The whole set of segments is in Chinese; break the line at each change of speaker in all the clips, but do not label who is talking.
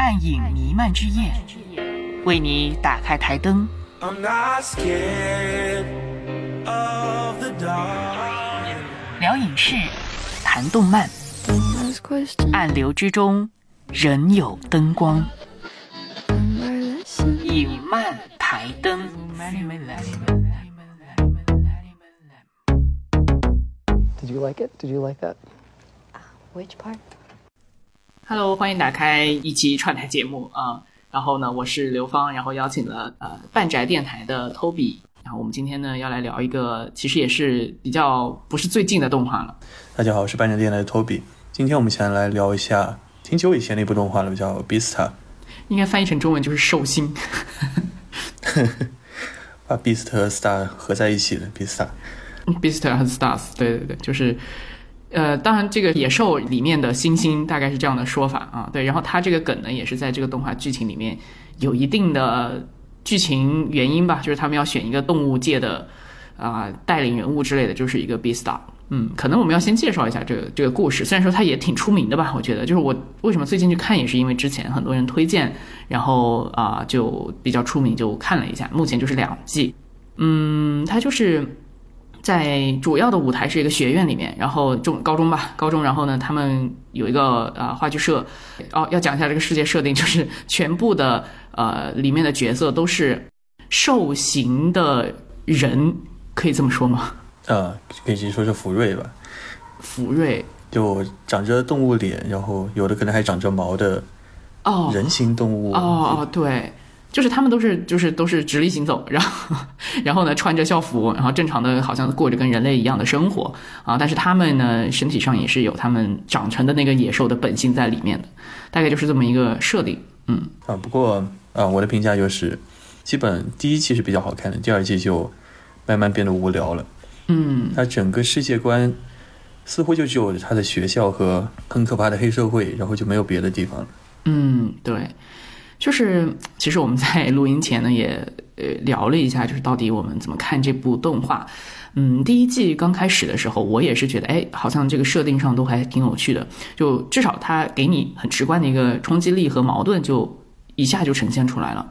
暗影弥漫之夜，为你打开台灯。聊影视，谈动漫，暗流之中仍有灯光。影漫台灯。
Did you like it? Did you like that?
Which part?
Hello，欢迎打开一期串台节目啊。然后呢，我是刘芳，然后邀请了呃半宅电台的 Toby。然后我们今天呢要来聊一个，其实也是比较不是最近的动画了。
大家好，我是半宅电台的 Toby。今天我们先来聊一下挺久以前的一部动画了，叫《Beasta》。
应该翻译成中文就是寿星。
把 Beast 和 Star 合在一起的 Beasta。
Beast 和 Stars，对对对，就是。呃，当然，这个野兽里面的星星大概是这样的说法啊，对。然后它这个梗呢，也是在这个动画剧情里面有一定的剧情原因吧，就是他们要选一个动物界的啊带领人物之类的，就是一个 B star。嗯，可能我们要先介绍一下这个这个故事，虽然说它也挺出名的吧，我觉得，就是我为什么最近去看，也是因为之前很多人推荐，然后啊就比较出名，就看了一下。目前就是两季，嗯，它就是。在主要的舞台是一个学院里面，然后中高中吧，高中，然后呢，他们有一个呃话剧社，哦，要讲一下这个世界设定，就是全部的呃里面的角色都是兽形的人，可以这么说吗？
呃，可以直接说是福瑞吧。
福瑞
就长着动物脸，然后有的可能还长着毛的
哦，
人形动物
哦哦对。就是他们都是就是都是直立行走，然后 然后呢穿着校服，然后正常的好像过着跟人类一样的生活啊，但是他们呢身体上也是有他们长成的那个野兽的本性在里面的，大概就是这么一个设定，嗯。
啊，不过啊我的评价就是，基本第一季是比较好看的，第二季就慢慢变得无聊了，
嗯，
它整个世界观似乎就只有他的学校和很可怕的黑社会，然后就没有别的地方了，
嗯对。就是，其实我们在录音前呢，也呃聊了一下，就是到底我们怎么看这部动画。嗯，第一季刚开始的时候，我也是觉得，哎，好像这个设定上都还挺有趣的，就至少它给你很直观的一个冲击力和矛盾，就一下就呈现出来了。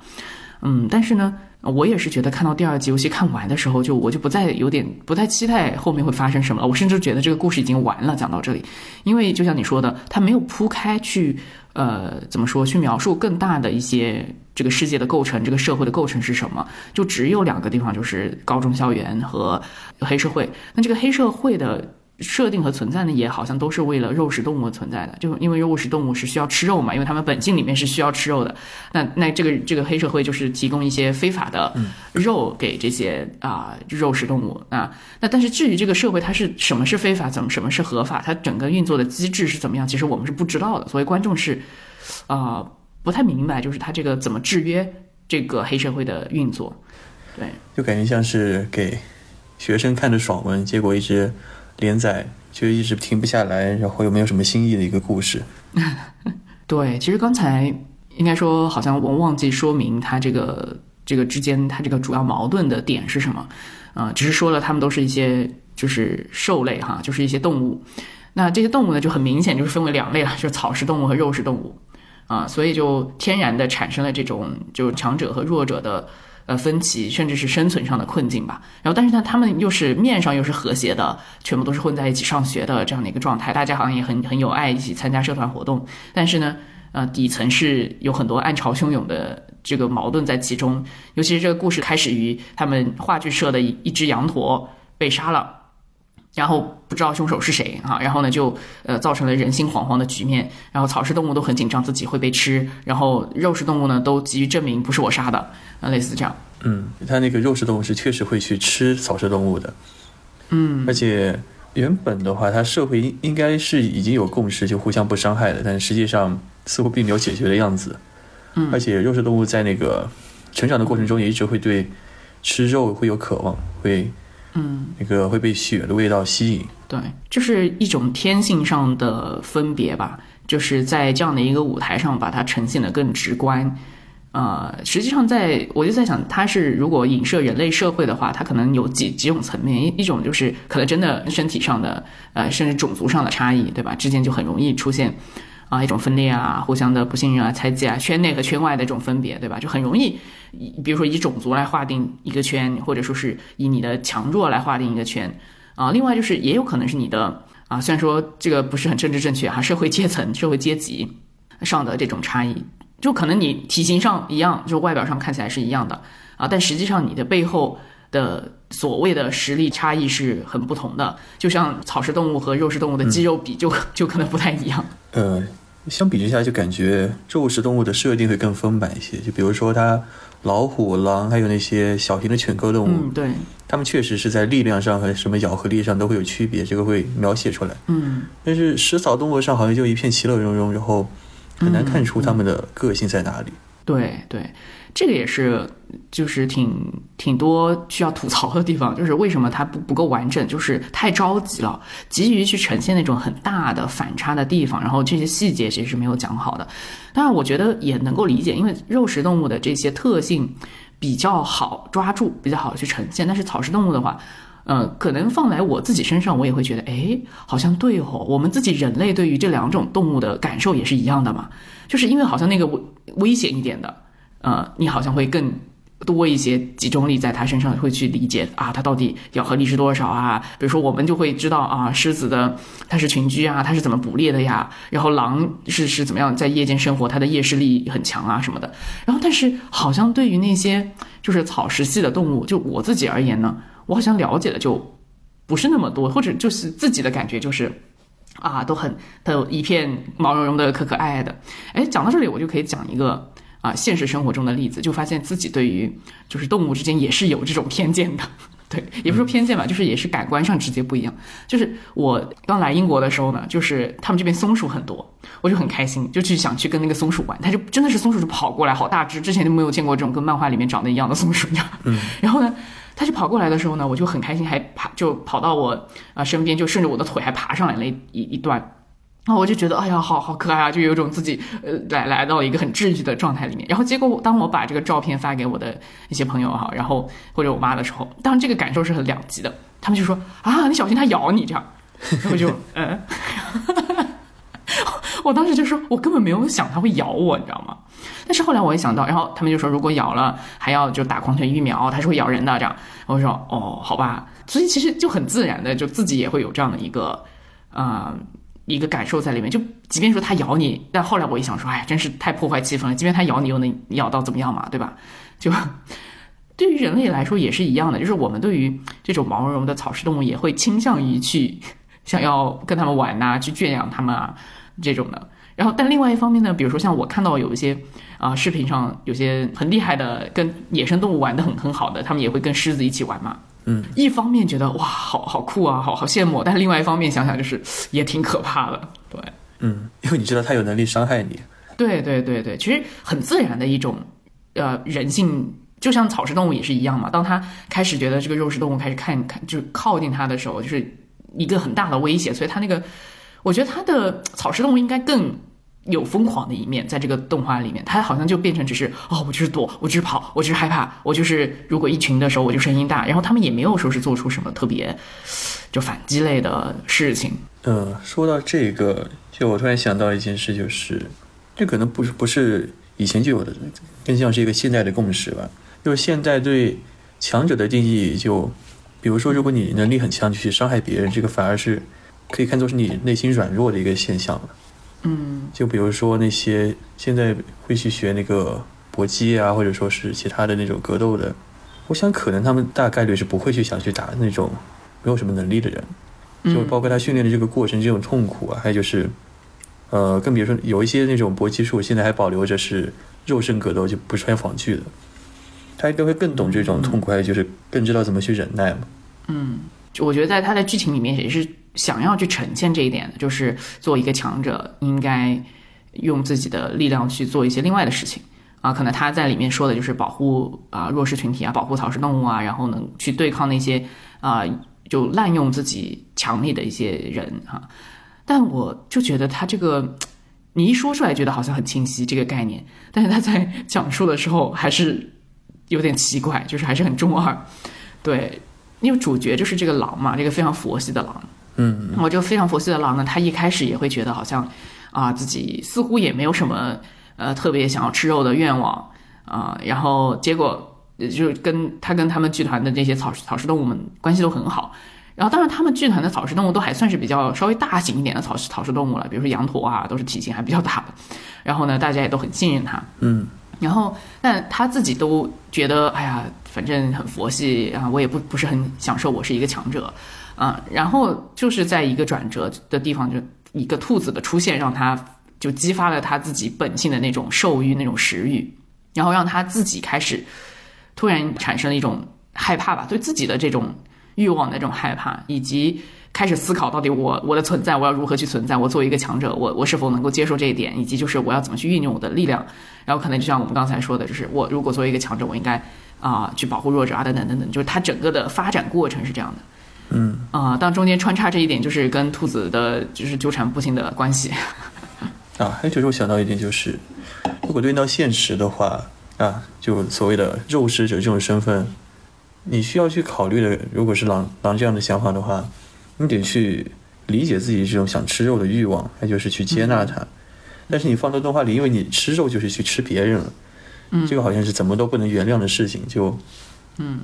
嗯，但是呢。我也是觉得看到第二集，尤其看完的时候，就我就不再有点不太期待后面会发生什么了。我甚至觉得这个故事已经完了，讲到这里，因为就像你说的，它没有铺开去，呃，怎么说，去描述更大的一些这个世界的构成，这个社会的构成是什么？就只有两个地方，就是高中校园和黑社会。那这个黑社会的。设定和存在呢，也好像都是为了肉食动物存在的，就因为肉食动物是需要吃肉嘛，因为它们本性里面是需要吃肉的。那那这个这个黑社会就是提供一些非法的肉给这些啊肉食动物啊。那但是至于这个社会它是什么是非法，怎么什么是合法，它整个运作的机制是怎么样，其实我们是不知道的。所以观众是啊不太明白，就是它这个怎么制约这个黑社会的运作。对，
就感觉像是给学生看的爽文，结果一直。连载就一直停不下来，然后又没有什么新意的一个故事。
对，其实刚才应该说，好像我忘记说明它这个这个之间它这个主要矛盾的点是什么啊？只是说了，它们都是一些就是兽类哈，就是一些动物。那这些动物呢，就很明显就是分为两类了，就是草食动物和肉食动物啊，所以就天然的产生了这种就强者和弱者的。呃，分歧甚至是生存上的困境吧。然后，但是呢，他们又是面上又是和谐的，全部都是混在一起上学的这样的一个状态。大家好像也很很有爱，一起参加社团活动。但是呢，呃，底层是有很多暗潮汹涌的这个矛盾在其中。尤其是这个故事开始于他们话剧社的一一只羊驼被杀了。然后不知道凶手是谁啊，然后呢就呃造成了人心惶惶的局面，然后草食动物都很紧张自己会被吃，然后肉食动物呢都急于证明不是我杀的啊，类似这样。
嗯，它那个肉食动物是确实会去吃草食动物的，
嗯，
而且原本的话，它社会应应该是已经有共识，就互相不伤害的，但实际上似乎并没有解决的样子。
嗯，
而且肉食动物在那个成长的过程中也一直会对吃肉会有渴望，会。
嗯，
那个会被血的味道吸引，
对，就是一种天性上的分别吧，就是在这样的一个舞台上把它呈现的更直观。呃，实际上在我就在想，它是如果影射人类社会的话，它可能有几几种层面，一一种就是可能真的身体上的，呃，甚至种族上的差异，对吧？之间就很容易出现啊一种分裂啊，互相的不信任啊、猜忌啊，圈内和圈外的这种分别，对吧？就很容易，以比如说以种族来划定一个圈，或者说是以你的强弱来划定一个圈啊。另外就是也有可能是你的啊，虽然说这个不是很政治正确哈，社会阶层、社会阶级上的这种差异，就可能你体型上一样，就外表上看起来是一样的啊，但实际上你的背后。的所谓的实力差异是很不同的，就像草食动物和肉食动物的肌肉比就就可能不太一样。
呃，相比之下，就感觉肉食动物的设定会更丰满一些。就比如说它老虎、狼，还有那些小型的犬科动物，
嗯，对，
它们确实是在力量上和什么咬合力上都会有区别，这个会描写出来。
嗯，
但是食草动物上好像就一片其乐融融，然后很难看出它们的个性在哪里。
对对。这个也是，就是挺挺多需要吐槽的地方，就是为什么它不不够完整，就是太着急了，急于去呈现那种很大的反差的地方，然后这些细节其实是没有讲好的。当然，我觉得也能够理解，因为肉食动物的这些特性比较好抓住，比较好去呈现。但是草食动物的话，呃，可能放来我自己身上，我也会觉得，哎，好像对哦，我们自己人类对于这两种动物的感受也是一样的嘛，就是因为好像那个危危险一点的。呃，你好像会更多一些集中力在他身上，会去理解啊，他到底咬合力是多少啊？比如说，我们就会知道啊，狮子的它是群居啊，它是怎么捕猎的呀？然后狼是是怎么样在夜间生活，它的夜视力很强啊什么的。然后，但是好像对于那些就是草食系的动物，就我自己而言呢，我好像了解的就不是那么多，或者就是自己的感觉就是啊，都很都一片毛茸茸的、可可爱爱的。哎，讲到这里，我就可以讲一个。啊，现实生活中的例子，就发现自己对于就是动物之间也是有这种偏见的，对，也不说偏见吧，就是也是感官上直接不一样。就是我刚来英国的时候呢，就是他们这边松鼠很多，我就很开心，就去想去跟那个松鼠玩，它就真的是松鼠就跑过来，好大只，之前就没有见过这种跟漫画里面长得一样的松鼠，嗯，然后呢，它就跑过来的时候呢，我就很开心，还爬就跑到我啊身边，就顺着我的腿还爬上来了一一一段。然后我就觉得，哎呀，好好可爱啊，就有种自己呃来来到一个很治愈的状态里面。然后结果，当我把这个照片发给我的一些朋友哈，然后或者我妈的时候，当然这个感受是很两极的。他们就说啊，你小心它咬你这样。然后就嗯，我当时就说，我根本没有想它会咬我，你知道吗？但是后来我也想到，然后他们就说，如果咬了还要就打狂犬疫苗，它是会咬人的这样。我说哦，好吧。所以其实就很自然的，就自己也会有这样的一个啊。一个感受在里面，就即便说它咬你，但后来我一想说，哎，真是太破坏气氛了。即便它咬你，又能咬到怎么样嘛，对吧？就 对于人类来说也是一样的，就是我们对于这种毛茸茸的草食动物，也会倾向于去想要跟他们玩呐，去圈养他们啊这种的。然后，但另外一方面呢，比如说像我看到有一些啊视频上有些很厉害的，跟野生动物玩的很很好的，他们也会跟狮子一起玩嘛。
嗯，
一方面觉得哇，好好酷啊，好好羡慕，但是另外一方面想想就是 也挺可怕的，对，
嗯，因为你知道他有能力伤害你，
对对对对，其实很自然的一种，呃，人性，就像草食动物也是一样嘛。当他开始觉得这个肉食动物开始看看，就靠近他的时候，就是一个很大的威胁，所以他那个，我觉得他的草食动物应该更。有疯狂的一面，在这个动画里面，他好像就变成只是哦，我就是躲，我就是跑，我就是害怕，我就是如果一群的时候，我就声音大，然后他们也没有说是做出什么特别就反击类的事情。
嗯，说到这个，就我突然想到一件事，就是这可能不是不是以前就有的，更像是一个现代的共识吧。就是现在对强者的定义，就比如说，如果你能力很强，就去伤害别人，这个反而是可以看作是你内心软弱的一个现象了。
嗯，
就比如说那些现在会去学那个搏击啊，或者说是其他的那种格斗的，我想可能他们大概率是不会去想去打那种没有什么能力的人，就包括他训练的这个过程这种痛苦啊，还有就是，呃，更别说有一些那种搏击术现在还保留着是肉身格斗，就不穿防具的，他应该会更懂这种痛苦，还有就是更知道怎么去忍耐嘛。
嗯，就就我觉得在他的剧情里面也是。想要去呈现这一点的，就是做一个强者应该用自己的力量去做一些另外的事情啊。可能他在里面说的就是保护啊弱势群体啊，保护草食动物啊，然后能去对抗那些啊就滥用自己强力的一些人哈。但我就觉得他这个你一说出来，觉得好像很清晰这个概念，但是他在讲述的时候还是有点奇怪，就是还是很中二。对，因为主角就是这个狼嘛，这个非常佛系的狼。
嗯，
我就非常佛系的狼呢，他一开始也会觉得好像，啊，自己似乎也没有什么呃特别想要吃肉的愿望啊、然后结果呃就是跟他跟他们剧团的这些草食草食动物们关系都很好。然后，当然，他们剧团的草食动物都还算是比较稍微大型一点的草食草食动物了，比如说羊驼啊，都是体型还比较大的。然后呢，大家也都很信任他。
嗯，
然后，但他自己都觉得，哎呀，反正很佛系啊，我也不不是很享受，我是一个强者，啊，然后就是在一个转折的地方，就一个兔子的出现，让他就激发了他自己本性的那种兽欲、那种食欲，然后让他自己开始突然产生了一种害怕吧，对自己的这种欲望的这种害怕，以及开始思考到底我我的存在我要如何去存在，我作为一个强者，我我是否能够接受这一点，以及就是我要怎么去运用我的力量，然后可能就像我们刚才说的，就是我如果作为一个强者，我应该啊、去保护弱者啊等等等等，就是它整个的发展过程是这样的。
嗯
啊、当中间穿插这一点，就是跟兔子的就是纠缠不清的关系。
啊，还有就是我想到一点就是，如果对应到现实的话啊，就所谓的肉食者这种身份，你需要去考虑的，如果是狼狼这样的想法的话，你得去理解自己这种想吃肉的欲望，那就是去接纳它。但是你放到动画里，因为你吃肉就是去吃别人了，嗯，这个好像是怎么都不能原谅的事情，就，嗯，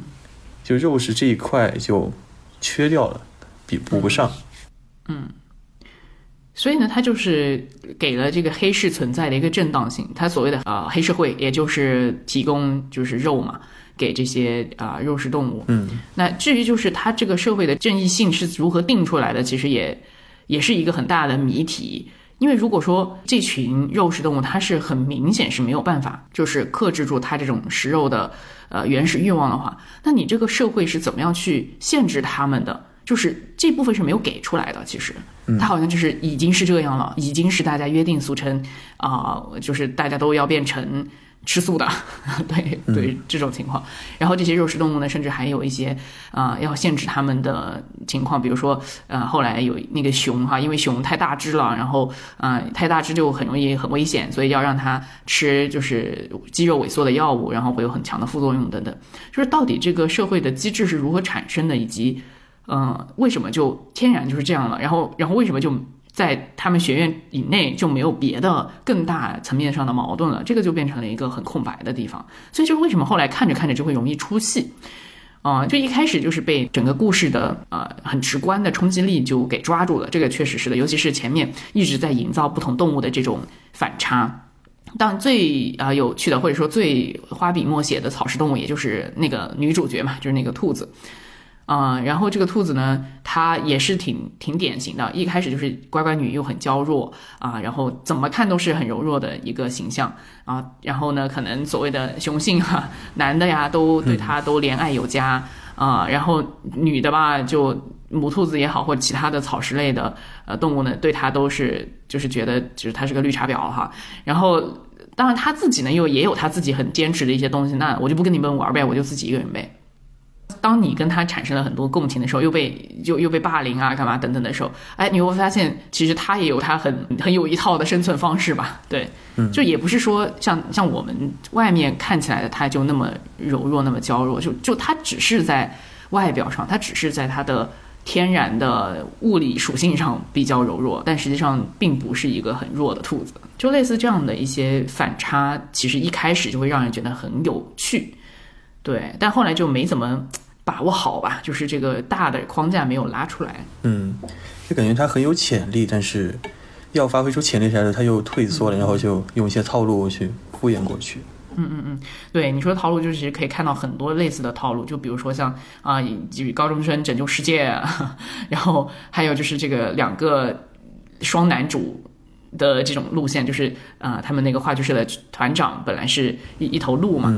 就肉食这一块就缺掉了，比补不上。
嗯所以呢，它就是给了这个黑市存在的一个正当性。它所谓的呃黑社会，也就是提供就是肉嘛，给这些啊、肉食动物。
嗯，
那至于就是它这个社会的正义性是如何定出来的，其实也也是一个很大的谜题。因为如果说这群肉食动物它是很明显是没有办法就是克制住它这种食肉的呃原始欲望的话，那你这个社会是怎么样去限制它们的？就是这部分是没有给出来的，其实它好像就是已经是这样了，已经是大家约定俗成啊、就是大家都要变成吃素的，对对这种情况。然后这些肉食动物呢，甚至还有一些啊、要限制它们的情况，比如说呃后来有那个熊哈，因为熊太大只了，然后啊、太大只就很容易很危险，所以要让它吃就是肌肉萎缩的药物，然后会有很强的副作用等等。就是到底这个社会的机制是如何产生的，以及嗯，为什么就天然就是这样了？然后，然后为什么就在他们学院以内就没有别的更大层面上的矛盾了？这个就变成了一个很空白的地方。所以，就是为什么后来看着看着就会容易出戏。啊、就一开始就是被整个故事的呃很直观的冲击力就给抓住了，这个确实是的，尤其是前面一直在营造不同动物的这种反差。当最啊、有趣的或者说最花笔墨写的草食动物，也就是那个女主角嘛，就是那个兔子。啊、然后这个兔子呢，它也是挺挺典型的，一开始就是乖乖女又很娇弱啊、然后怎么看都是很柔弱的一个形象啊、然后呢，可能所谓的雄性哈、男的呀都对她都怜爱有加啊、然后女的吧就母兔子也好，或者其他的草食类的呃动物呢，对它都是就是觉得就是它是个绿茶婊哈，然后。当然，他自己呢又也有他自己很坚持的一些东西，那我就不跟你们玩呗，我就自己一个人呗。当你跟他产生了很多共情的时候，又被又又被霸凌啊，干嘛等等的时候，哎，你会发现其实他也有他很很有一套的生存方式吧？对，就也不是说像像我们外面看起来的他就那么柔弱，那么娇弱，就就他只是在外表上，他只是在他的天然的物理属性上比较柔弱，但实际上并不是一个很弱的兔子。就类似这样的一些反差，其实一开始就会让人觉得很有趣，对，但后来就没怎么把握好吧，就是这个大的框架没有拉出来。
嗯，就感觉他很有潜力，但是要发挥出潜力来的他又退缩了，然后就用一些套路去敷衍过去。
嗯嗯嗯对你说的套路，就是其实可以看到很多类似的套路，就比如说像啊，以高中生拯救世界，然后还有就是这个两个双男主的这种路线，就是啊、他们那个话剧社的团长本来是一一头鹿嘛，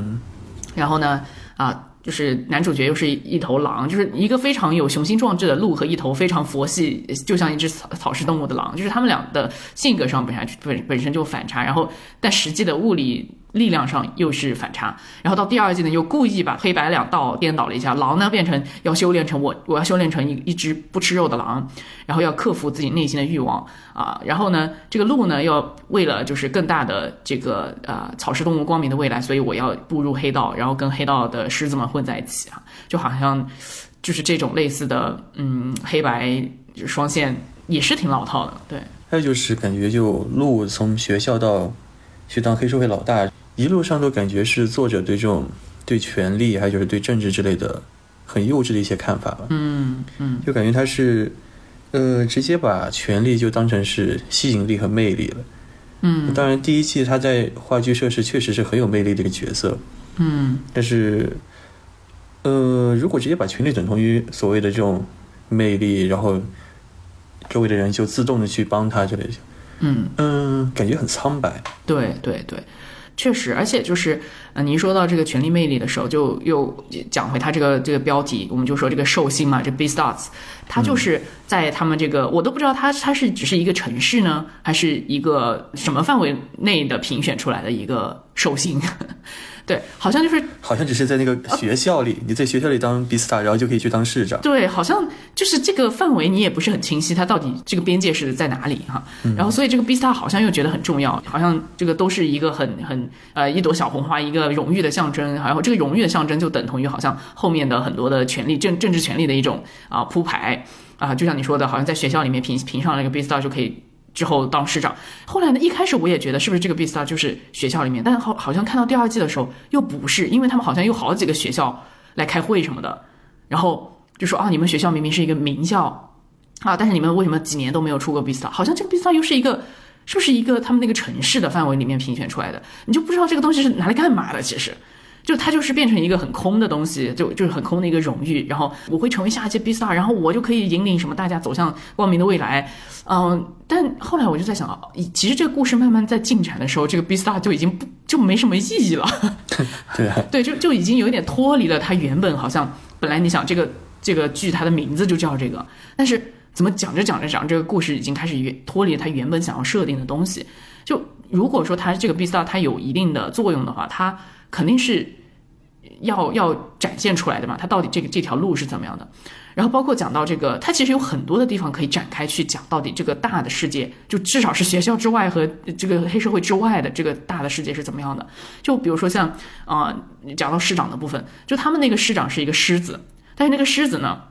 然后呢啊。就是男主角又是一头狼，就是一个非常有雄心壮志的鹿和一头非常佛系，就像一只草草食动物的狼，就是他们俩的性格上本来本本身就反差，然后但实际的物理力量上又是反差，然后到第二季呢又故意把黑白两道颠倒了一下，狼呢变成要修炼成我我要修炼成一一只不吃肉的狼，然后要克服自己内心的欲望啊，然后呢这个鹿呢要为了就是更大的这个呃草食动物光明的未来，所以我要步入黑道，然后跟黑道的狮子们混在一起啊，就好像就是这种类似的嗯黑白双线也是挺老套的，对。
还有就是感觉就鹿从学校到去当黑社会老大，一路上都感觉是作者对这种对权力，还有就是对政治之类的很幼稚的一些看法吧。
嗯嗯
就感觉他是，呃，直接把权力就当成是吸引力和魅力了。
嗯
当然，第一季他在话剧社是确实是很有魅力的一个角色，
嗯
但是，呃，如果直接把权力等同于所谓的这种魅力，然后周围的人就自动的去帮他之类的，
嗯，
嗯，感觉很苍白。
对对对，确实，而且就是，呃，您说到这个权力魅力的时候，就又讲回他这个这个标题，我们就说这个寿星嘛，这 B Stars，他就是在他们这个，我都不知道他他是只是一个城市呢，还是一个什么范围内的评选出来的一个寿星。对，好像就是
好像只是在那个学校里，你在学校里当 B star，然后就可以去当市长。
对，好像就是这个范围你也不是很清晰，它到底这个边界是在哪里哈？然后所以这个 B star 好像又觉得很重要，好像这个都是一个很很呃一朵小红花，一个荣誉的象征，然后这个荣誉的象征就等同于好像后面的很多的权利政政治权利的一种啊铺排啊，就像你说的，好像在学校里面评评上了一个 B star 就可以。之后当市长，后来呢？一开始我也觉得是不是这个 B star 就是学校里面，但好好像看到第二季的时候又不是，因为他们好像有好几个学校来开会什么的，然后就说啊，你们学校明明是一个名校啊，但是你们为什么几年都没有出过 B star？好像这个 B star 又是一个，是不是一个他们那个城市的范围里面评选出来的？你就不知道这个东西是拿来干嘛的，其实。就它就是变成一个很空的东西，就就是很空的一个荣誉。然后我会成为下一届 B star，然后我就可以引领什么大家走向光明的未来。嗯，但后来我就在想，其实这个故事慢慢在进展的时候，这个 B star 就已经不就没什么意义了。
对啊，
对，就就已经有点脱离了它原本好像本来你想这个这个剧它的名字就叫这个，但是怎么讲着讲着讲，这个故事已经开始原脱离它原本想要设定的东西。就如果说它这个 B star 它有一定的作用的话，它肯定是要要展现出来的嘛，他到底这个这条路是怎么样的？然后包括讲到这个，他其实有很多的地方可以展开去讲，到底这个大的世界，就至少是学校之外和这个黑社会之外的这个大的世界是怎么样的？就比如说像啊、呃，讲到市长的部分，就他们那个市长是一个狮子，但是那个狮子呢，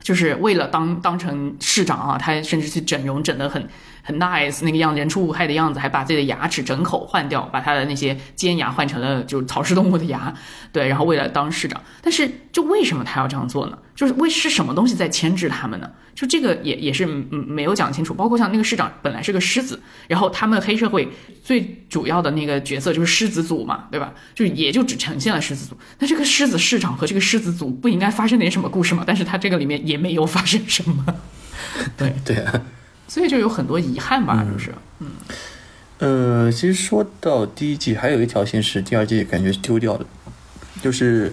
就是为了当当成市长啊，他甚至去整容整得很很 nice 那个样子，人畜无害的样子，还把自己的牙齿整口换掉，把他的那些尖牙换成了就是草食动物的牙，对，然后为了当市长，但是就为什么他要这样做呢？就是为是什么东西在牵制他们呢？就这个也也是没有讲清楚。包括像那个市长本来是个狮子，然后他们黑社会最主要的那个角色就是狮子组嘛，对吧？就也就只呈现了狮子组。那这个狮子市长和这个狮子组不应该发生点什么故事吗？但是他这个里面也没有发生什么，对
对啊。
所以就有很多遗憾吧，就是，嗯，
呃，其实说到第一季，还有一条线是第二季感觉丢掉的，就是，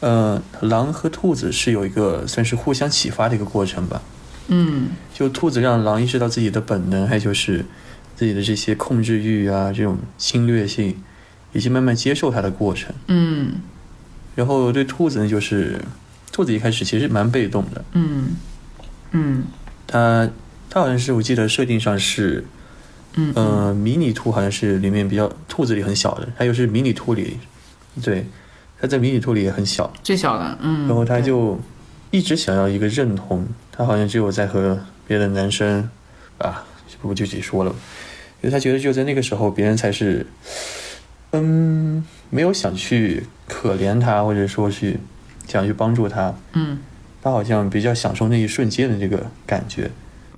呃，狼和兔子是有一个算是互相启发的一个过程吧。
嗯，
就兔子让狼意识到自己的本能，还有就是自己的这些控制欲啊，这种侵略性，以及慢慢接受它的过程。
嗯，
然后对兔子呢，就是兔子一开始其实蛮被动的，
嗯，嗯，
它它好像是我记得设定上是。
嗯，
呃，迷你兔好像是里面比较兔子里很小的，它又是迷你兔里，对，它在迷你兔里也很小，
最小的，嗯，
然后他就一直想要一个认同，他好像只有在和别的男生啊，不具体说了，因为他觉得只有在那个时候，别人才是，嗯，没有想去可怜他，或者说去想去帮助他，
嗯，
他好像比较享受那一瞬间的这个感觉。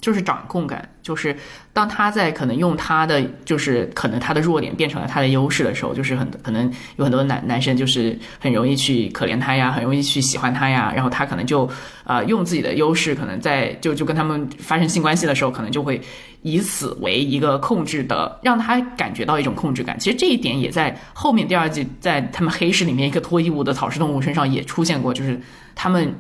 就是掌控感，就是当他在可能用他的，就是可能他的弱点变成了他的优势的时候，就是很可能有很多男男生就是很容易去可怜他呀，很容易去喜欢他呀，然后他可能就、呃、用自己的优势，可能在就就跟他们发生性关系的时候，可能就会以此为一个控制的，让他感觉到一种控制感。其实这一点也在后面第二季在他们黑市里面一个脱衣舞的草食动物身上也出现过，就是他们。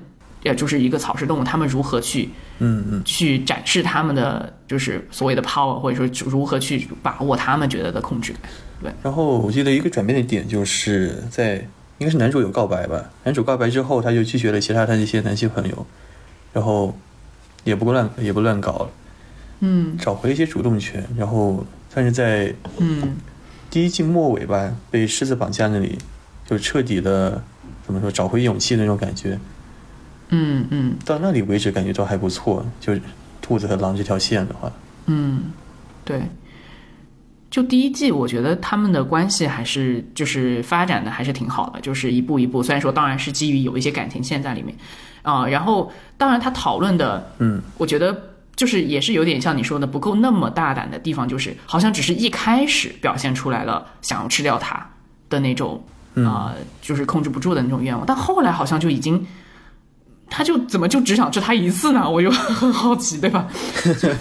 呃，就是一个草食动物，他们如何去，
嗯嗯，
去展示他们的就是所谓的 power，或者说如何去把握他们觉得的控制感。对。
然后我记得一个转变的点就是在应该是男主有告白吧，男主告白之后，他就拒绝了其他他那些男性朋友，然后也不乱也不乱搞了，
嗯，
找回了一些主动权，然后但是在
嗯
第一季末尾吧，被狮子绑架那里，就彻底的怎么说找回勇气的那种感觉。
嗯嗯
到那里为止，感觉都还不错。就兔子和狼这条线的话，
嗯对，就第一季，我觉得他们的关系还是就是发展的还是挺好的，就是一步一步，虽然说当然是基于有一些感情线在里面啊、然后当然他讨论的，
嗯，
我觉得就是也是有点像你说的不够那么大胆的地方，就是好像只是一开始表现出来了想要吃掉他的那种啊、就是控制不住的那种愿望，但后来好像就已经。他就怎么就只想吃他一次呢？我就很好奇，对吧？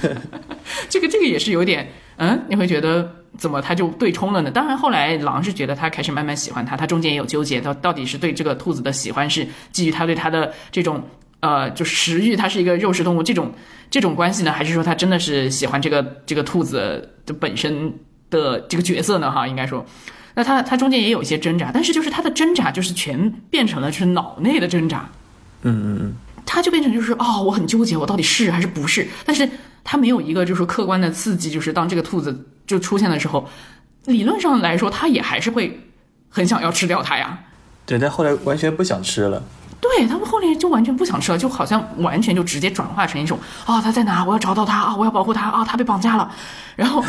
这个这个也是有点，嗯，你会觉得怎么他就对冲了呢？当然，后来狼是觉得他开始慢慢喜欢他，他中间也有纠结，到到底是对这个兔子的喜欢是基于他对他的这种呃，就食欲，它是一个肉食动物这种这种关系呢，还是说他真的是喜欢这个这个兔子的本身的这个角色呢？哈，应该说。那他他中间也有一些挣扎，但是就是他的挣扎就是全变成了是脑内的挣扎，
嗯嗯嗯，
他就变成就是哦，我很纠结，我到底是还是不是？但是他没有一个就是客观的刺激，就是当这个兔子就出现的时候，理论上来说，他也还是会很想要吃掉它呀。
对，但后来完全不想吃了。
对他们后来就完全不想吃了，就好像完全就直接转化成一种啊、他在哪？我要找到他啊！我要保护他啊！他被绑架了，然后。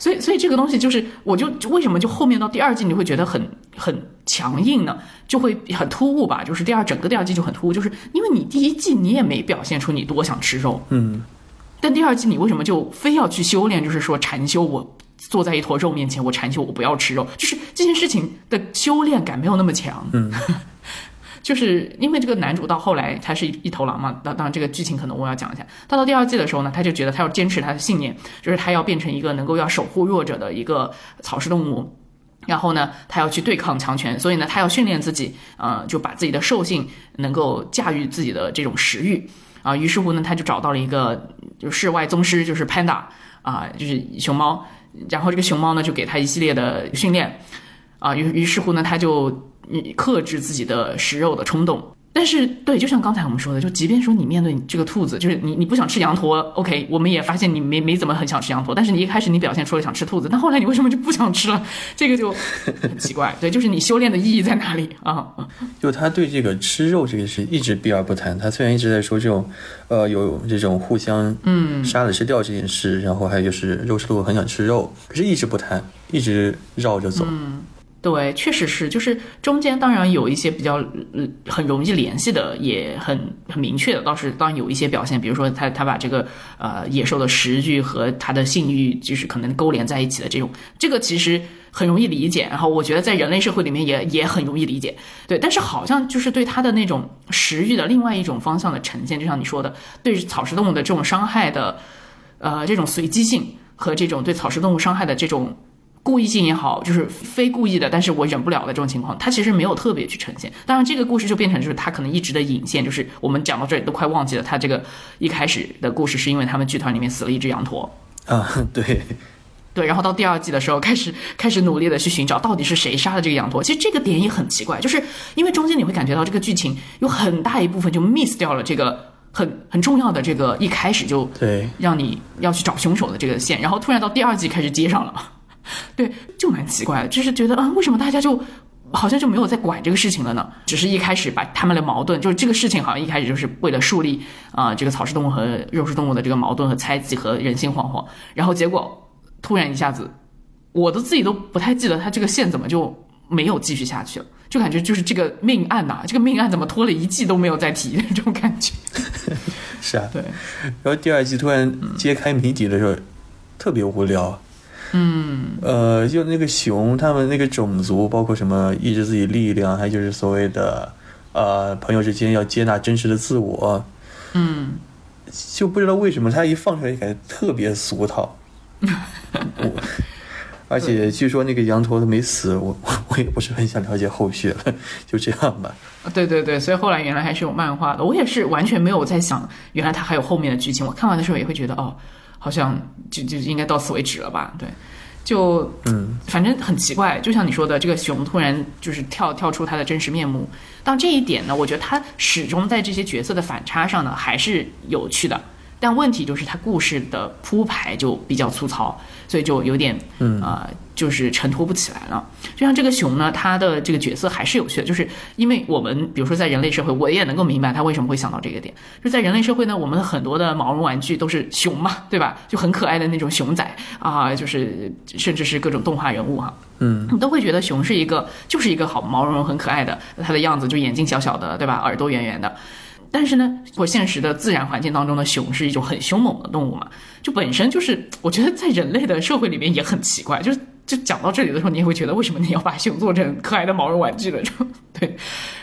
所以，所以这个东西就是，我就就为什么就后面到第二季你会觉得很很强硬呢？就会很突兀吧？就是第二整个第二季就很突兀，就是因为你第一季你也没表现出你多想吃肉，
嗯，
但第二季你为什么就非要去修炼？就是说禅修，我坐在一坨肉面前，我禅修，我不要吃肉，就是这件事情的修炼感没有那么强。
嗯，
就是因为这个男主到后来他是一一头狼嘛，当当然这个剧情可能我要讲一下。他到第二季的时候呢，他就觉得他要坚持他的信念，就是他要变成一个能够要守护弱者的一个草食动物。然后呢，他要去对抗强权，所以呢，他要训练自己，呃，就把自己的兽性能够驾驭自己的这种食欲啊、于是乎呢，他就找到了一个就世外宗师，就是 Panda 啊、就是熊猫。然后这个熊猫呢，就给他一系列的训练啊、于于是乎呢，他就嗯克制自己的食肉的冲动。但是，对，就像刚才我们说的，就即便说你面对这个兔子，就是你你不想吃羊驼，OK，我们也发现你没没怎么很想吃羊驼，但是你一开始你表现出了想吃兔子，但后来你为什么就不想吃了？这个就很奇怪。对，就是你修炼的意义在哪里啊？
就他对这个吃肉这个事一直避而不谈。他虽然一直在说这种，呃，有这种互相嗯杀了吃掉这件事，然后还有就是肉食动物很想吃肉，可是一直不谈，一直绕着走。
对，确实是，就是中间当然有一些比较呃很容易联系的，也很很明确的，倒是当然有一些表现，比如说他他把这个呃野兽的食欲和他的性欲就是可能勾连在一起的这种，这个其实很容易理解，然后我觉得在人类社会里面也也很容易理解，对，但是好像就是对他的那种食欲的另外一种方向的呈现，就像你说的，对草食动物的这种伤害的呃这种随机性和这种对草食动物伤害的这种。故意性也好，就是非故意的，但是我忍不了的这种情况，他其实没有特别去呈现。当然，这个故事就变成就是他可能一直的引线，就是我们讲到这里都快忘记了，他这个一开始的故事是因为他们剧团里面死了一只羊驼，
啊，对，
对，然后到第二季的时候开始开始努力的去寻找到底是谁杀的这个羊驼。其实这个点也很奇怪，就是因为中间你会感觉到这个剧情有很大一部分就 miss 掉了这个很 很重要的这个一开始就
对
让你要去找凶手的这个线，然后突然到第二季开始接上了。对，就蛮奇怪的，就是觉得啊、为什么大家就好像就没有在管这个事情了呢？只是一开始把他们的矛盾，就是这个事情好像一开始就是为了树立啊、这个草食动物和肉食动物的这个矛盾和猜忌和人心惶惶，然后结果突然一下子，我都自己都不太记得他这个线怎么就没有继续下去了，就感觉就是这个命案呐、这个命案怎么拖了一季都没有再提这种感觉。
是啊。
对，
然后第二季突然揭开谜底的时候，特别无聊。嗯，呃，就那个熊，他们那个种族，包括什么抑制自己力量，还有就是所谓的，呃，朋友之间要接纳真实的自我，
嗯，
就不知道为什么他一放出来，感觉特别俗套。我而且据说那个羊驼都没死，我我 我也不是很想了解后续了，就这样吧。
对对对，所以后来原来还是有漫画的，我也是完全没有在想，原来它还有后面的剧情。我看完的时候也会觉得，哦，好像就就应该到此为止了吧？对，就
嗯，
反正很奇怪，就像你说的，这个熊突然就是跳跳出它的真实面目。到这一点呢，我觉得它始终在这些角色的反差上呢，还是有趣的。但问题就是它故事的铺排就比较粗糙，所以就有点，
嗯
呃，就是承托不起来了。就像这个熊呢，它的这个角色还是有趣的，就是因为我们比如说在人类社会，我也能够明白他为什么会想到这个点。就在人类社会呢，我们的很多的毛绒玩具都是熊嘛，对吧？就很可爱的那种熊仔啊，就是甚至是各种动画人物哈。
嗯，
你都会觉得熊是一个，就是一个好毛茸茸、很可爱的，它的样子就眼睛小小的，对吧？耳朵圆圆的。但是呢，我现实的自然环境当中的熊是一种很凶猛的动物嘛，就本身就是，我觉得在人类的社会里面也很奇怪，就是就讲到这里的时候，你也会觉得为什么你要把熊做成可爱的毛绒玩具了？就 对。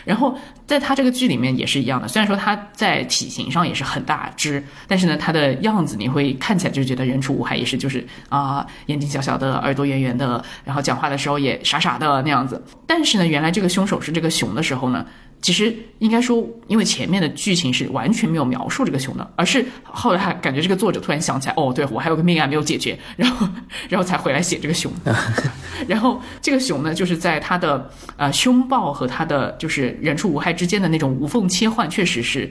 然后在它这个剧里面也是一样的，虽然说它在体型上也是很大只，但是呢，它的样子你会看起来就觉得人畜无害，也是就是啊、眼睛小小的，耳朵圆圆的，然后讲话的时候也傻傻的那样子。但是呢，原来这个凶手是这个熊的时候呢。其实应该说，因为前面的剧情是完全没有描述这个熊的，而是后来感觉这个作者突然想起来，哦，对我还有个命案没有解决，然后然后才回来写这个熊。然后这个熊呢，就是在它的呃凶暴和它的就是人畜无害之间的那种无缝切换，确实是。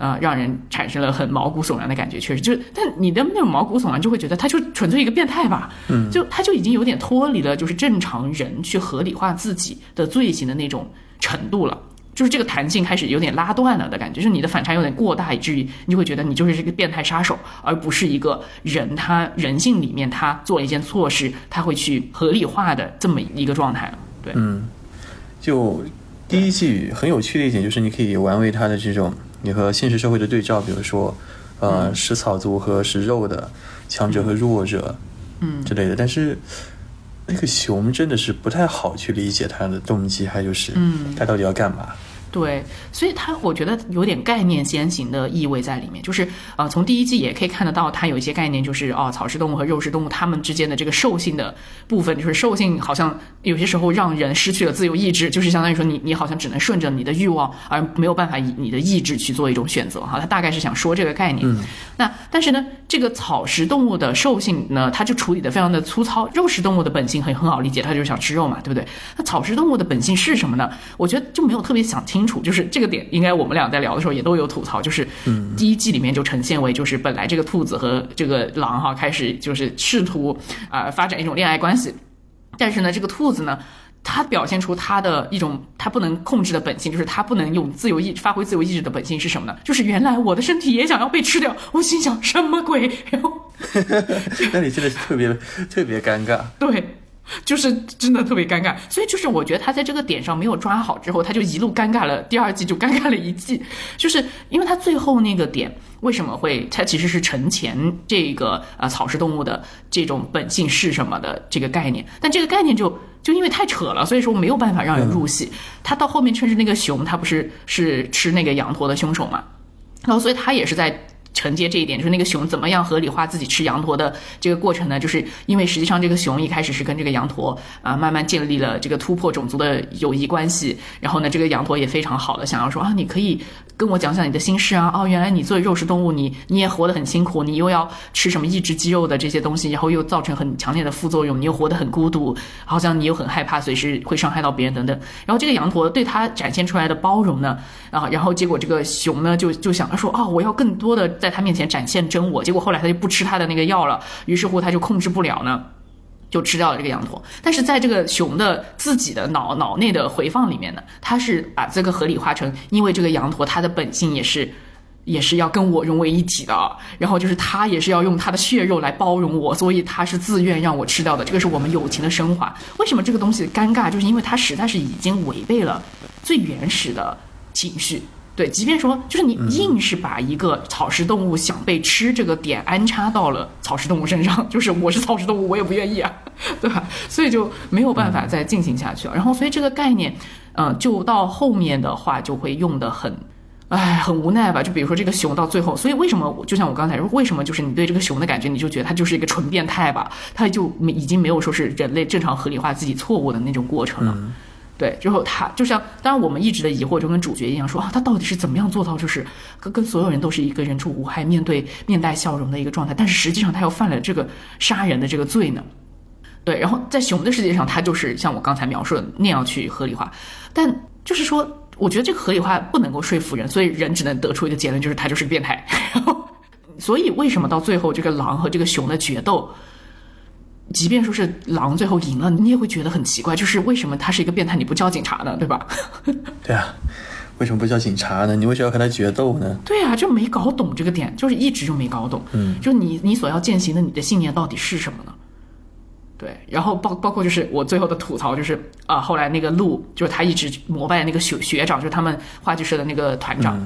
呃，让人产生了很毛骨悚然的感觉，确实就是，但你的那种毛骨悚然就会觉得他就纯粹一个变态吧，嗯，就他就已经有点脱离了就是正常人去合理化自己的罪行的那种程度了。就是这个弹性开始有点拉断了的感觉，就是你的反差有点过大，以至于你就会觉得你就是这个变态杀手，而不是一个人他人性里面他做了一件错事，他会去合理化的这么一个状态了。对，
就第一季很有趣的一点就是你可以玩味他的这种你和现实社会的对照，比如说呃食草族和食肉的，强者和弱者，嗯之类的。但是那个熊真的是不太好去理解他的动机，还有就是嗯他到底要干嘛？
对，所以它我觉得有点概念先行的意味在里面，就是呃，从第一季也可以看得到，它有一些概念，就是哦，草食动物和肉食动物它们之间的这个兽性的部分，就是兽性好像有些时候让人失去了自由意志，就是相当于说你你好像只能顺着你的欲望，而没有办法以你的意志去做一种选择哈。它大概是想说这个概念。那但是呢，这个草食动物的兽性呢，它就处理的非常的粗糙，肉食动物的本性很很好理解，它就是想吃肉嘛，对不对？那草食动物的本性是什么呢？我觉得就没有特别想清楚，就是这个点，应该我们俩在聊的时候也都有吐槽，就是第一季里面就呈现为，就是本来这个兔子和这个狼哈开始就是试图啊、呃发展一种恋爱关系，但是呢，这个兔子呢。它表现出它的一种它不能控制的本性，就是它不能用自由意发挥自由意志的本性是什么呢？就是原来我的身体也想要被吃掉。我心想什么鬼？然后
那你真的是特别特别尴尬。
对，就是真的特别尴尬。所以就是我觉得他在这个点上没有抓好之后，他就一路尴尬了，第二季就尴尬了一季。就是因为他最后那个点为什么会，他其实是沉前这个呃草食动物的这种本性是什么的这个概念，但这个概念就就因为太扯了，所以说没有办法让人入戏。他到后面甚至那个熊，他不是是吃那个羊驼的凶手嘛？然后所以他也是在。承接这一点，就是那个熊怎么样合理化自己吃羊驼的这个过程呢？就是因为实际上这个熊一开始是跟这个羊驼啊、慢慢建立了这个突破种族的友谊关系，然后呢，这个羊驼也非常好的想要说啊，你可以跟我讲讲你的心事啊，哦，原来你作为肉食动物，你你也活得很辛苦，你又要吃什么抑制肌肉的这些东西，然后又造成很强烈的副作用，你又活得很孤独，好像你又很害怕随时会伤害到别人等等。然后这个羊驼对它展现出来的包容呢，啊，然后结果这个熊呢就就想他说哦，我要更多的在在他面前展现真我，结果后来他就不吃他的那个药了，于是乎他就控制不了呢。就吃掉了这个羊驼，但是在这个熊的自己的脑脑内的回放里面呢，他是把这个合理化成，因为这个羊驼它的本性也是，也是要跟我融为一体的，然后就是它也是要用它的血肉来包容我，所以它是自愿让我吃掉的，这个是我们友情的升华。为什么这个东西尴尬？就是因为它实在是已经违背了最原始的情绪。对，即便说就是你硬是把一个草食动物想被吃这个点安插到了草食动物身上，就是我是草食动物，我也不愿意啊，对吧？所以就没有办法再进行下去了。然后，所以这个概念，嗯、就到后面的话就会用的很。唉，很无奈吧？就比如说这个熊到最后，所以为什么就像我刚才说，为什么就是你对这个熊的感觉，你就觉得它就是一个纯变态吧？它就已经没有说是人类正常合理化自己错误的那种过程了。对，之后他就像，当然我们一直的疑惑就跟主角一样说啊，他到底是怎么样做到就是跟跟所有人都是一个人畜无害，面对面带笑容的一个状态，但是实际上他又犯了这个杀人的这个罪呢？对，然后在熊的世界上，他就是像我刚才描述的那样去合理化，但就是说，我觉得这个合理化不能够说服人，所以人只能得出一个结论，就是他就是个变态。然后，所以为什么到最后这个狼和这个熊的决斗？即便说是狼最后赢了，你也会觉得很奇怪，就是为什么他是一个变态，你不叫警察呢？对吧？
对啊，为什么不叫警察呢？你为什么要和他决斗呢？
对啊，就没搞懂这个点，就是一直就没搞懂。嗯，就你你所要践行的你的信念到底是什么呢？对，然后包包括就是我最后的吐槽就是啊、后来那个鹿就是他一直膜拜那个学学长，就是他们话剧社的那个团长。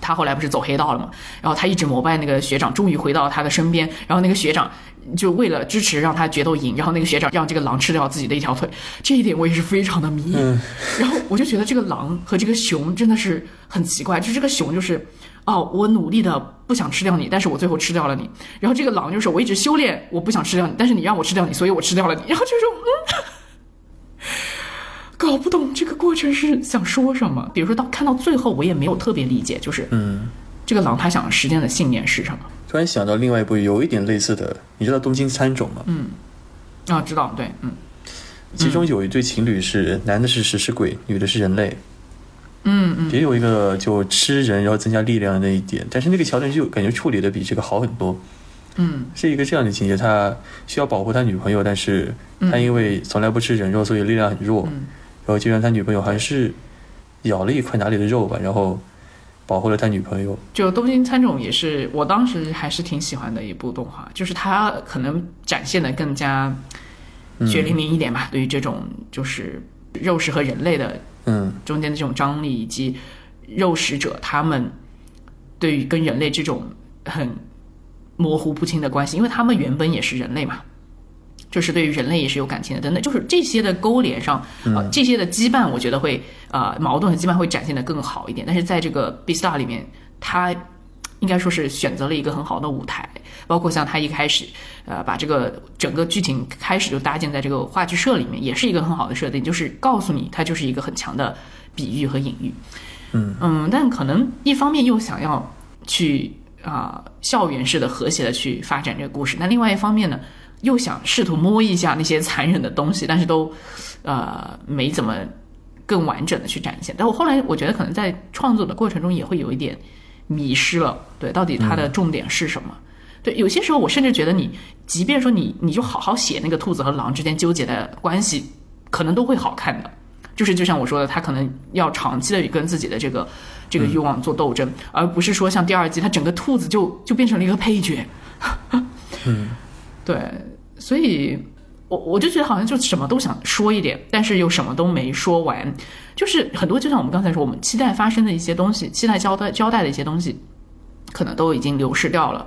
他后来不是走黑道了嘛？然后他一直膜拜那个学长，终于回到他的身边。然后那个学长就为了支持让他决斗赢，然后那个学长让这个狼吃掉自己的一条腿，这一点我也是非常的迷。然后我就觉得这个狼和这个熊真的是很奇怪，就这个熊就是。哦，我努力的不想吃掉你，但是我最后吃掉了你。然后这个狼就是我一直修炼，我不想吃掉你，但是你让我吃掉你，所以我吃掉了你。然后就是嗯，搞不懂这个过程是想说什么。比如说到看到最后，我也没有特别理解，就是
嗯，
这个狼他想实践的信念是什么？
突然想到另外一部有一点类似的，你知道《东京喰种》吗？
嗯，啊，知道，对，嗯
其中有一对情侣是男的是食尸鬼，女的是人类。
嗯嗯，
也有一个就吃人然后增加力量的那一点，但是那个桥段就感觉处理的比这个好很多。
嗯
是一个这样的情节，他需要保护他女朋友，但是他因为从来不吃人肉，所以力量很弱，
嗯
然后就让他女朋友好像是咬了一块哪里的肉吧，然后保护了他女朋友。
就《东京喰种》也是我当时还是挺喜欢的一部动画，就是它可能展现的更加血淋淋一点吧，对于这种就是肉食和人类的
嗯
中间的这种张力，以及肉食者他们对于跟人类这种很模糊不清的关系，因为他们原本也是人类嘛，就是对于人类也是有感情的，等等，就是这些的勾连上，呃，这些的羁绊，我觉得会呃矛盾和羁绊会展现的更好一点。但是在这个《B Star》里面，他应该说是选择了一个很好的舞台，包括像他一开始，呃，把这个整个剧情开始就搭建在这个话剧社里面，也是一个很好的设定，就是告诉你它就是一个很强的比喻和隐喻。
嗯。
嗯，但可能一方面又想要去啊、校园式的和谐的去发展这个故事，那另外一方面呢，又想试图摸一下那些残忍的东西，但是都呃没怎么更完整的去展现。但我后来我觉得可能在创作的过程中也会有一点迷失了，对，到底它的重点是什么？对，有些时候我甚至觉得你，即便说你你就好好写那个兔子和狼之间纠结的关系，可能都会好看的。就是就像我说的，他可能要长期的跟自己的这个这个欲望做斗争，而不是说像第二季，他整个兔子就就变成了一个配角。
嗯，
对，所以我我就觉得好像就什么都想说一点，但是又什么都没说完。就是很多，就像我们刚才说，我们期待发生的一些东西，期待交代交代的一些东西，可能都已经流失掉了。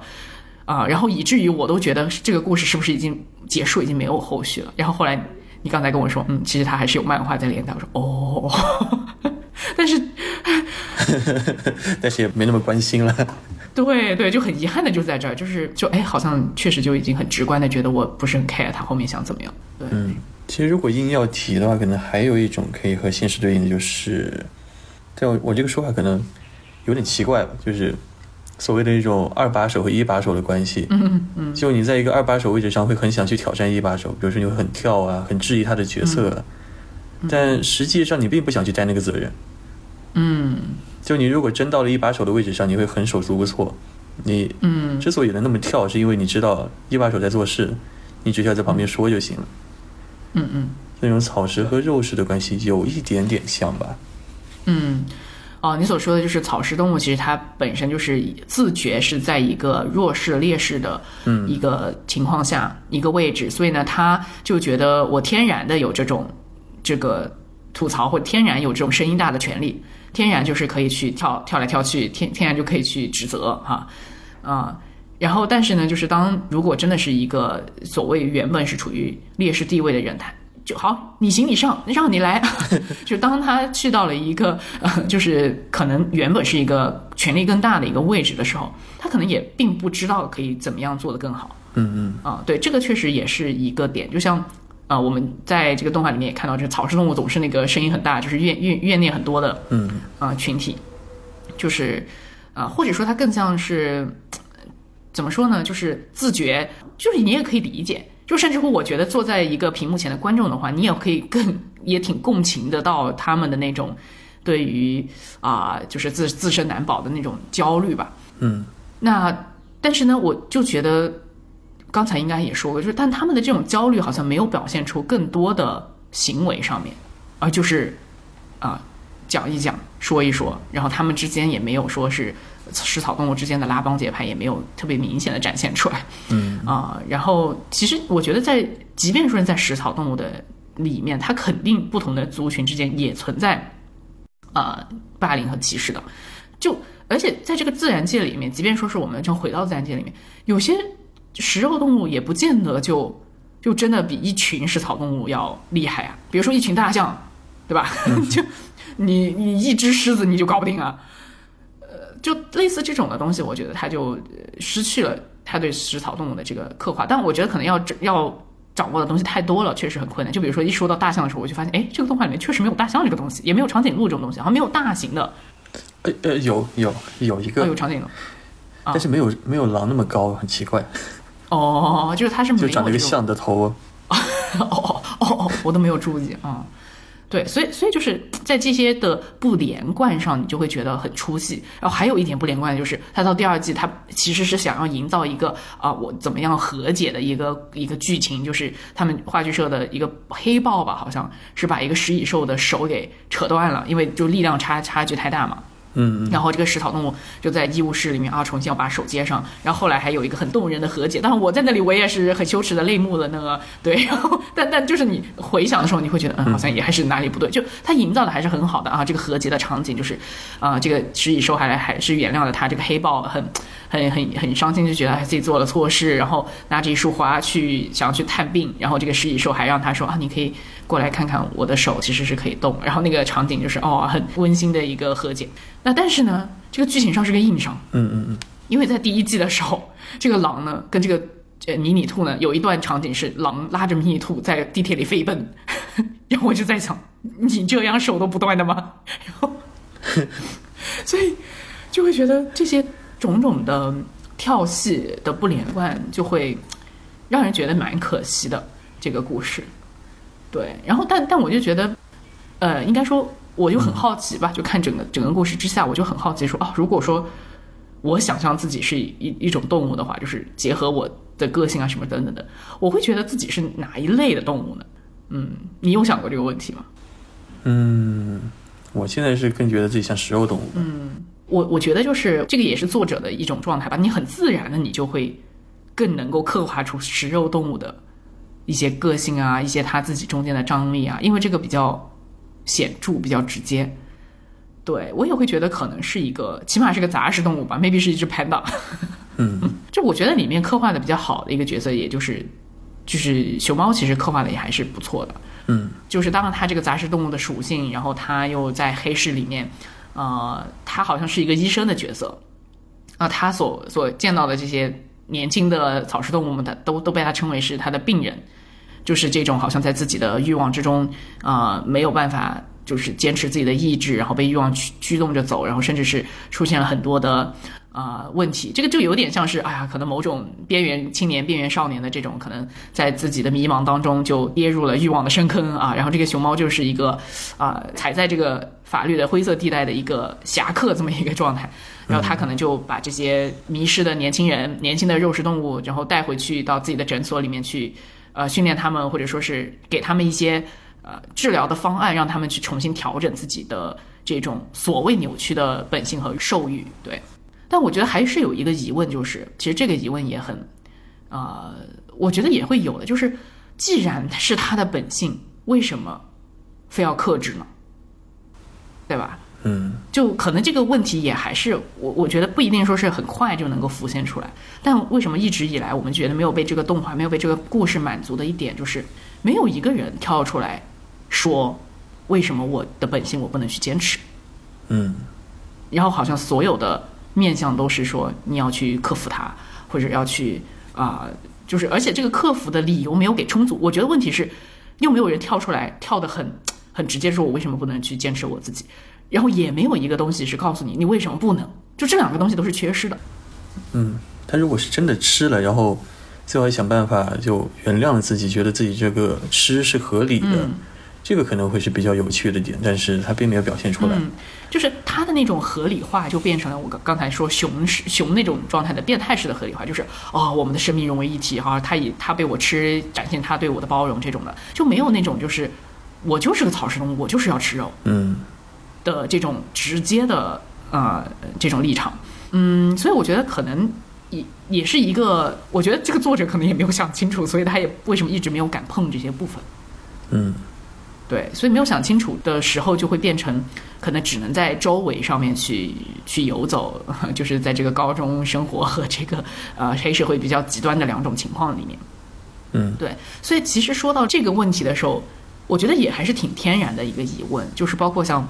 啊、然后以至于我都觉得这个故事是不是已经结束，已经没有后续了。然后后来你刚才跟我说，嗯，其实它还是有漫画在连载。我说哦，但是
但是也没那么关心了。
对对，就很遗憾的就在这儿，就是就哎，好像确实就已经很直观的觉得我不是很 care 他后面想怎么样。对，
嗯，其实如果硬要提的话，可能还有一种可以和现实对应的，就是，但我我这个说法可能有点奇怪吧，就是所谓的一种二把手和一把手的关系。
嗯嗯
就你在一个二把手位置上会很想去挑战一把手，比如说你会很跳啊，很质疑他的角色啊，但实际上你并不想去担那个责任。
嗯
就你如果真到了一把手的位置上，你会很手足无措。你
嗯
之所以能那么跳，是因为你知道一把手在做事，你只需要在旁边说就行了。
嗯嗯
那种草食和肉食的关系有一点点像吧？
嗯。哦，你所说的就是草食动物，其实它本身就是自觉是在一个弱势、劣势的一个情况下、一个位置，所以呢，它就觉得我天然的有这种这个吐槽，或天然有这种声音大的权利，天然就是可以去跳跳来跳去，天天然就可以去指责哈啊。然后，但是呢，就是当如果真的是一个所谓原本是处于劣势地位的人，他就好，你行你上，让你来。就当他去到了一个呃，就是可能原本是一个权力更大的一个位置的时候，他可能也并不知道可以怎么样做得更好。
嗯嗯
啊，对，这个确实也是一个点。就像啊、我们在这个动画里面也看到，就是草食动物总是那个声音很大，就是怨怨怨念很多的
嗯
啊、群体，就是啊、或者说它更像是怎么说呢？就是自觉，就是你也可以理解。就甚至乎，我觉得坐在一个屏幕前的观众的话，你也可以更也挺共情得到他们的那种对于啊、就是自自身难保的那种焦虑吧。
嗯
那但是呢，我就觉得刚才应该也说过，就是但他们的这种焦虑好像没有表现出更多的行为上面，而就是啊、讲一讲，说一说，然后他们之间也没有说是食草动物之间的拉帮结派，也没有特别明显的展现出来。
嗯
啊、然后其实我觉得在，即便说是在食草动物的里面，它肯定不同的族群之间也存在呃霸凌和歧视的。就而且在这个自然界里面，即便说是我们就回到自然界里面，有些食肉动物也不见得就就真的比一群食草动物要厉害啊。比如说一群大象，对吧？就你你一只狮子你就搞不定啊。呃，就类似这种的东西，我觉得它就呃失去了它对食草动物的这个刻画。但我觉得可能要要掌握的东西太多了，确实很困难。就比如说一说到大象的时候，我就发现，哎，这个动画里面确实没有大象这个东西，也没有长颈鹿这种东西，好像没有大型的，
呃呃，有有有一
哦，
个
有，长颈鹿。
但是没有没有狼那么高，很奇怪，
哦，就是他是没有
就长了一个
这种
象的头。
哦哦哦哦，我都没有注意啊。对，所以所以就是在这些的不连贯上，你就会觉得很出戏。然后还有一点不连贯的就是，他到第二季，他其实是想要营造一个啊、我怎么样和解的一个一个剧情，就是他们话剧社的一个黑豹吧，好像是把一个食蚁兽的手给扯断了，因为就力量差差距太大嘛。
嗯，
然后这个食草动物就在医务室里面啊，重新要把手接上。然后后来还有一个很动人的和解，但是我在那里我也是很羞耻的泪目了那个对。然后 但但就是你回想的时候，你会觉得嗯，好像也还是哪里不对。就他营造的还是很好的啊，这个和解的场景就是啊、这个食蚁兽还来还是原谅了他，这个黑豹很很很很伤心，就觉得自己做了错事，然后拿着一束花去想要去探病，然后这个食蚁兽还让他说啊，你可以过来看看我的手其实是可以动。然后那个场景就是哦，很温馨的一个和解。那但是呢，这个剧情上是个硬伤，
嗯嗯嗯，
因为在第一季的时候，这个狼呢跟这个呃迷你兔呢有一段场景是狼拉着迷你兔在地铁里飞奔，然后我就在想，你这样手都不断的吗？然后，所以就会觉得这些种种的跳戏的不连贯，就会让人觉得蛮可惜的这个故事。对，然后但但我就觉得，呃，应该说我就很好奇吧，就看整个整个故事之下，我就很好奇说，啊，如果说我想象自己是一一种动物的话，就是结合我的个性啊什么等等的，我会觉得自己是哪一类的动物呢？嗯，你有想过这个问题吗？
嗯，我现在是更觉得自己像食肉动物。嗯，
我我觉得就是这个也是作者的一种状态吧，你很自然的你就会更能够刻画出食肉动物的一些个性啊，一些他自己中间的张力啊，因为这个比较显著，比较直接。对我也会觉得可能是一个，起码是个杂食动物吧，maybe 是一只 panda。
嗯，
就我觉得里面刻画的比较好的一个角色，也就是就是熊猫，其实刻画的也还是不错的。
嗯，
就是当然它这个杂食动物的属性，然后它又在黑市里面，呃，它好像是一个医生的角色，啊、他所所见到的这些年轻的草食动物们，它都都被他称为是他的病人，就是这种好像在自己的欲望之中，啊、没有办法就是坚持自己的意志，然后被欲望驱驱动着走，然后甚至是出现了很多的啊、问题。这个就有点像是，哎呀，可能某种边缘青年、边缘少年的这种，可能在自己的迷茫当中就跌入了欲望的深坑啊。然后这个熊猫就是一个啊、踩在这个法律的灰色地带的一个侠客这么一个状态。然后他可能就把这些迷失的年轻人、年轻的肉食动物，然后带回去到自己的诊所里面去，呃，训练他们，或者说是给他们一些呃治疗的方案，让他们去重新调整自己的这种所谓扭曲的本性和兽欲。对，但我觉得还是有一个疑问，就是其实这个疑问也很，呃，我觉得也会有的，就是既然是他的本性，为什么非要克制呢？对吧？
嗯，
就可能这个问题也还是我我觉得不一定说是很快就能够浮现出来，但为什么一直以来我们觉得没有被这个动画没有被这个故事满足的一点，就是没有一个人跳出来说为什么我的本性我不能去坚持，
嗯，
然后好像所有的面向都是说你要去克服它，或者要去啊、就是而且这个克服的理由没有给充足，我觉得问题是又没有人跳出来跳得很很直接说我为什么不能去坚持我自己，然后也没有一个东西是告诉你你为什么不能，就这两个东西都是缺失的。
嗯，他如果是真的吃了，然后最后想办法就原谅了自己，觉得自己这个吃是合理的，
嗯。
这个可能会是比较有趣的点，但是他并没有表现出来。
嗯，就是他的那种合理化，就变成了我刚刚才说熊是熊那种状态的变态式的合理化，就是哦，我们的生命融为一体哈，他以他被我吃，展现他对我的包容这种的，就没有那种就是我就是个草食动物，我就是要吃肉。
嗯
的这种直接的呃这种立场。嗯，所以我觉得可能也也是一个，我觉得这个作者可能也没有想清楚，所以他也为什么一直没有敢碰这些部分。
嗯
对，所以没有想清楚的时候，就会变成可能只能在周围上面去去游走，就是在这个高中生活和这个呃黑社会比较极端的两种情况里面。
嗯
对，所以其实说到这个问题的时候，我觉得也还是挺天然的一个疑问，就是包括像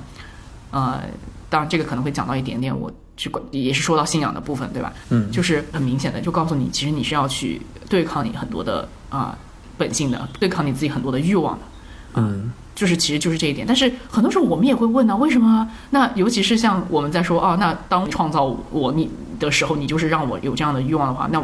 呃，当然这个可能会讲到一点点，我去管也是说到信仰的部分，对吧？
嗯
就是很明显的就告诉你，其实你是要去对抗你很多的啊、本性的，对抗你自己很多的欲望的。
嗯
就是其实就是这一点，但是很多时候我们也会问呢、为什么？那尤其是像我们在说哦，那当你创造我你的时候，你就是让我有这样的欲望的话，那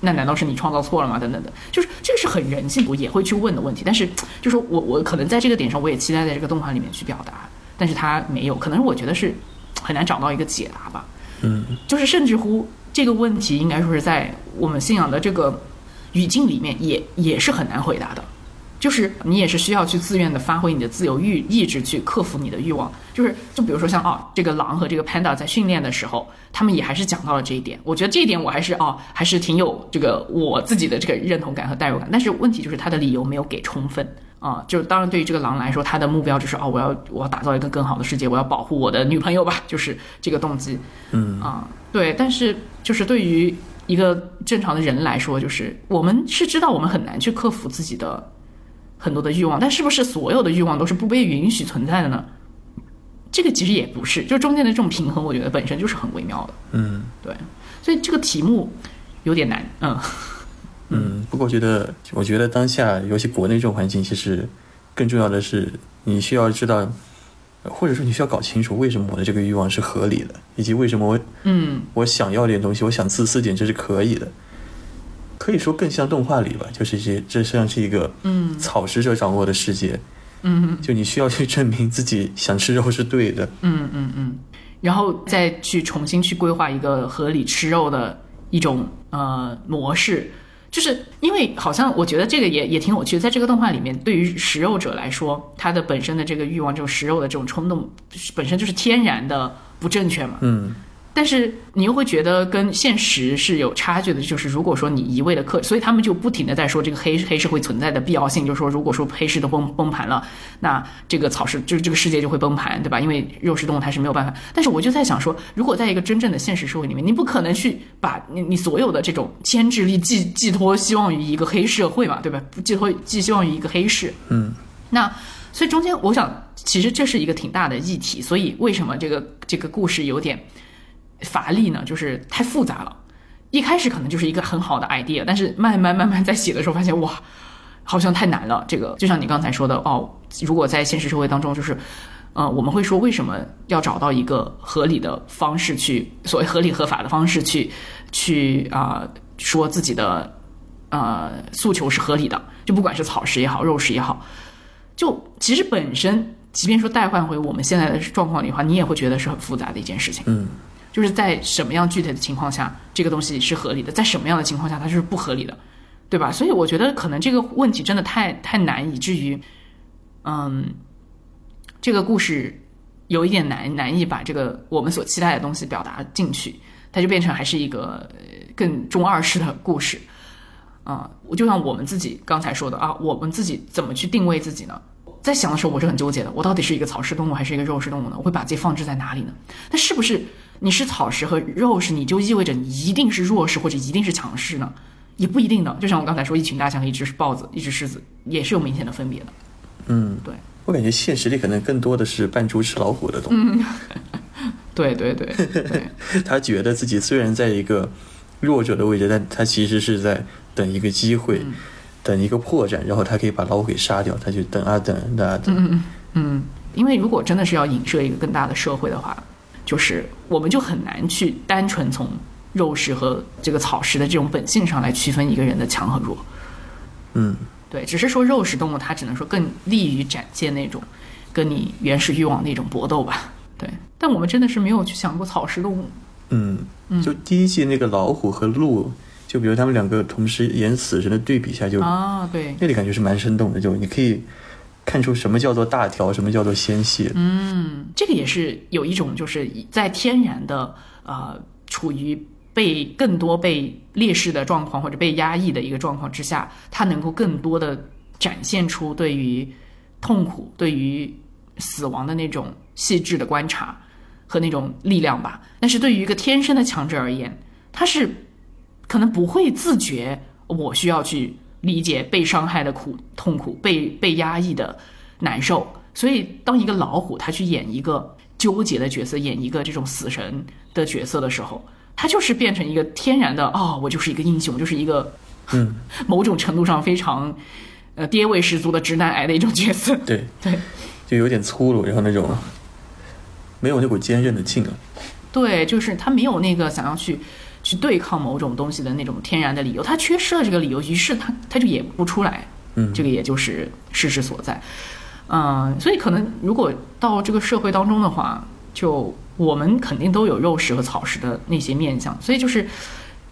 那难道是你创造错了吗？等等的，就是这个是很人性，我也会去问的问题。但是就是我我可能在这个点上，我也期待在这个动画里面去表达，但是他没有，可能我觉得是很难找到一个解答吧。
嗯
就是甚至乎这个问题，应该说是在我们信仰的这个语境里面也也是很难回答的。就是你也是需要去自愿的发挥你的自由欲意志去克服你的欲望。就是就比如说像哦，这个狼和这个 panda 在训练的时候，他们也还是讲到了这一点。我觉得这一点我还是哦，还是挺有这个我自己的这个认同感和代入感。但是问题就是他的理由没有给充分。啊，就当然对于这个狼来说，他的目标就是哦，我要我要打造一个更好的世界，我要保护我的女朋友吧，就是这个动机。
嗯
啊，对，但是就是对于一个正常的人来说，就是我们是知道我们很难去克服自己的很多的欲望，但是不是所有的欲望都是不被允许存在的呢？这个其实也不是，就中间的这种平衡，我觉得本身就是很微妙的。
嗯
对，所以这个题目有点难。嗯
嗯。不过我觉得，我觉得当下，尤其国内这种环境，其实更重要的是，你需要知道，或者说你需要搞清楚，为什么我的这个欲望是合理的，以及为什么我
嗯
我想要点东西，我想自私点，这是可以的。可以说更像动画里吧，就是这这像是一个
嗯
草食者掌握的世界，
嗯
就你需要去证明自己想吃肉是对的。
嗯嗯嗯，然后再去重新去规划一个合理吃肉的一种呃模式，就是因为好像我觉得这个也也挺有趣的，在这个动画里面，对于食肉者来说，他的本身的这个欲望，这种食肉的这种冲动，本身就是天然的不正确嘛。
嗯
但是你又会觉得跟现实是有差距的，就是如果说你一味的克，所以他们就不停的在说这个黑黑社会存在的必要性，就是说如果说黑市都崩崩盘了，那这个草市就是这个世界就会崩盘，对吧？因为肉食动物它是没有办法。但是我就在想说，如果在一个真正的现实社会里面，你不可能去把你你所有的这种牵制力寄寄托希望于一个黑社会嘛，对吧？寄托寄希望于一个黑市，
嗯
那所以中间，我想其实这是一个挺大的议题。所以为什么这个这个故事有点乏力呢？就是太复杂了。一开始可能就是一个很好的 idea，但是慢慢慢慢在写的时候发现，哇，好像太难了。这个就像你刚才说的，哦，如果在现实社会当中，就是。呃，我们会说为什么要找到一个合理的方式去，所谓合理合法的方式去，去啊、说自己的呃诉求是合理的，就不管是草食也好，肉食也好，就其实本身，即便说代换回我们现在的状况里的话，你也会觉得是很复杂的一件事情。
嗯
就是在什么样具体的情况下，这个东西是合理的，在什么样的情况下它就是不合理的，对吧？所以我觉得可能这个问题真的太太难，以至于，嗯，这个故事有一点难难以把这个我们所期待的东西表达进去，它就变成还是一个更中二式的故事。啊、我就像我们自己刚才说的啊，我们自己怎么去定位自己呢？在想的时候，我是很纠结的。我到底是一个草食动物还是一个肉食动物呢？我会把自己放置在哪里呢？那是不是你是草食和肉食，你就意味着你一定是弱势或者一定是强势呢？也不一定的。就像我刚才说，一群大象和一只豹子、一只狮子也是有明显的分别的。
嗯，
对，
我感觉现实里可能更多的是扮猪吃老虎的东西。
对对对对，
他觉得自己虽然在一个弱者的位置，但他其实是在等一个机会，等一个破绽，然后他可以把老虎给杀掉。他就等啊等等啊等。
嗯，因为如果真的是要影射一个更大的社会的话，就是我们就很难去单纯从肉食和这个草食的这种本性上来区分一个人的强和弱。
嗯
对，只是说肉食动物它只能说更利于展现那种跟你原始欲望的一种搏斗吧。对，但我们真的是没有去想过草食动物。
嗯，就第一季那个老虎和鹿，就比如他们两个同时演死神的对比下，就
啊，对，
那里感觉是蛮生动的，就你可以看出什么叫做大条，什么叫做纤细。
嗯，这个也是有一种就是在天然的呃处于被更多被劣势的状况或者被压抑的一个状况之下，他能够更多的展现出对于痛苦、对于死亡的那种细致的观察和那种力量吧。但是对于一个天生的强者而言，他是可能不会自觉我需要去理解被伤害的苦痛苦、被被压抑的难受。所以，当一个老虎他去演一个纠结的角色，演一个这种死神的角色的时候，他就是变成一个天然的哦，我就是一个英雄，就是一个
嗯，
某种程度上非常呃爹味十足的直男癌的一种角色。
对，
对
就有点粗鲁，然后那种没有那股坚韧的劲了。
对，就是他没有那个想要去去对抗某种东西的那种天然的理由，他缺失了这个理由，于是他他就演不出来。
嗯
这个也就是事实所在。嗯，所以可能如果到这个社会当中的话，就我们肯定都有肉食和草食的那些面相，所以就是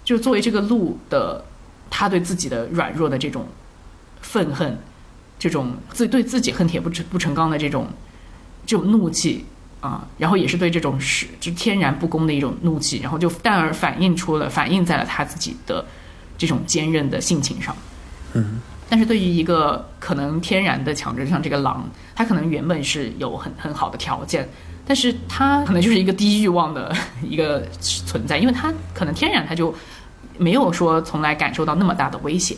就作为这个鹿的，他对自己的软弱的这种愤恨，这种自对自己恨铁不成不成钢的这种这种怒气啊，然后也是对这种是就天然不公的一种怒气，然后就淡而反映出了反映在了他自己的这种坚韧的性情上。
嗯，
但是对于一个可能天然的强者，像这个狼，他可能原本是有很很好的条件，但是他可能就是一个低欲望的一个存在，因为他可能天然他就没有说从来感受到那么大的威胁，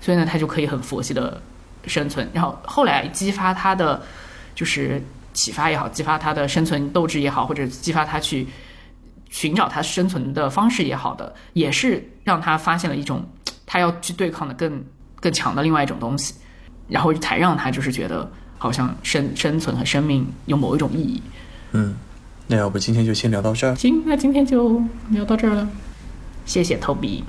所以呢，他就可以很佛系的生存。然后后来激发他的就是启发也好，激发他的生存斗志也好，或者激发他去寻找他生存的方式也好的，也是让他发现了一种他要去对抗的更更强的另外一种东西，然后才让他就是觉得好像生生存和生命有某一种意义。
嗯，那要不今天就先聊到这儿。
行，那今天就聊到这儿了，谢谢 Toby。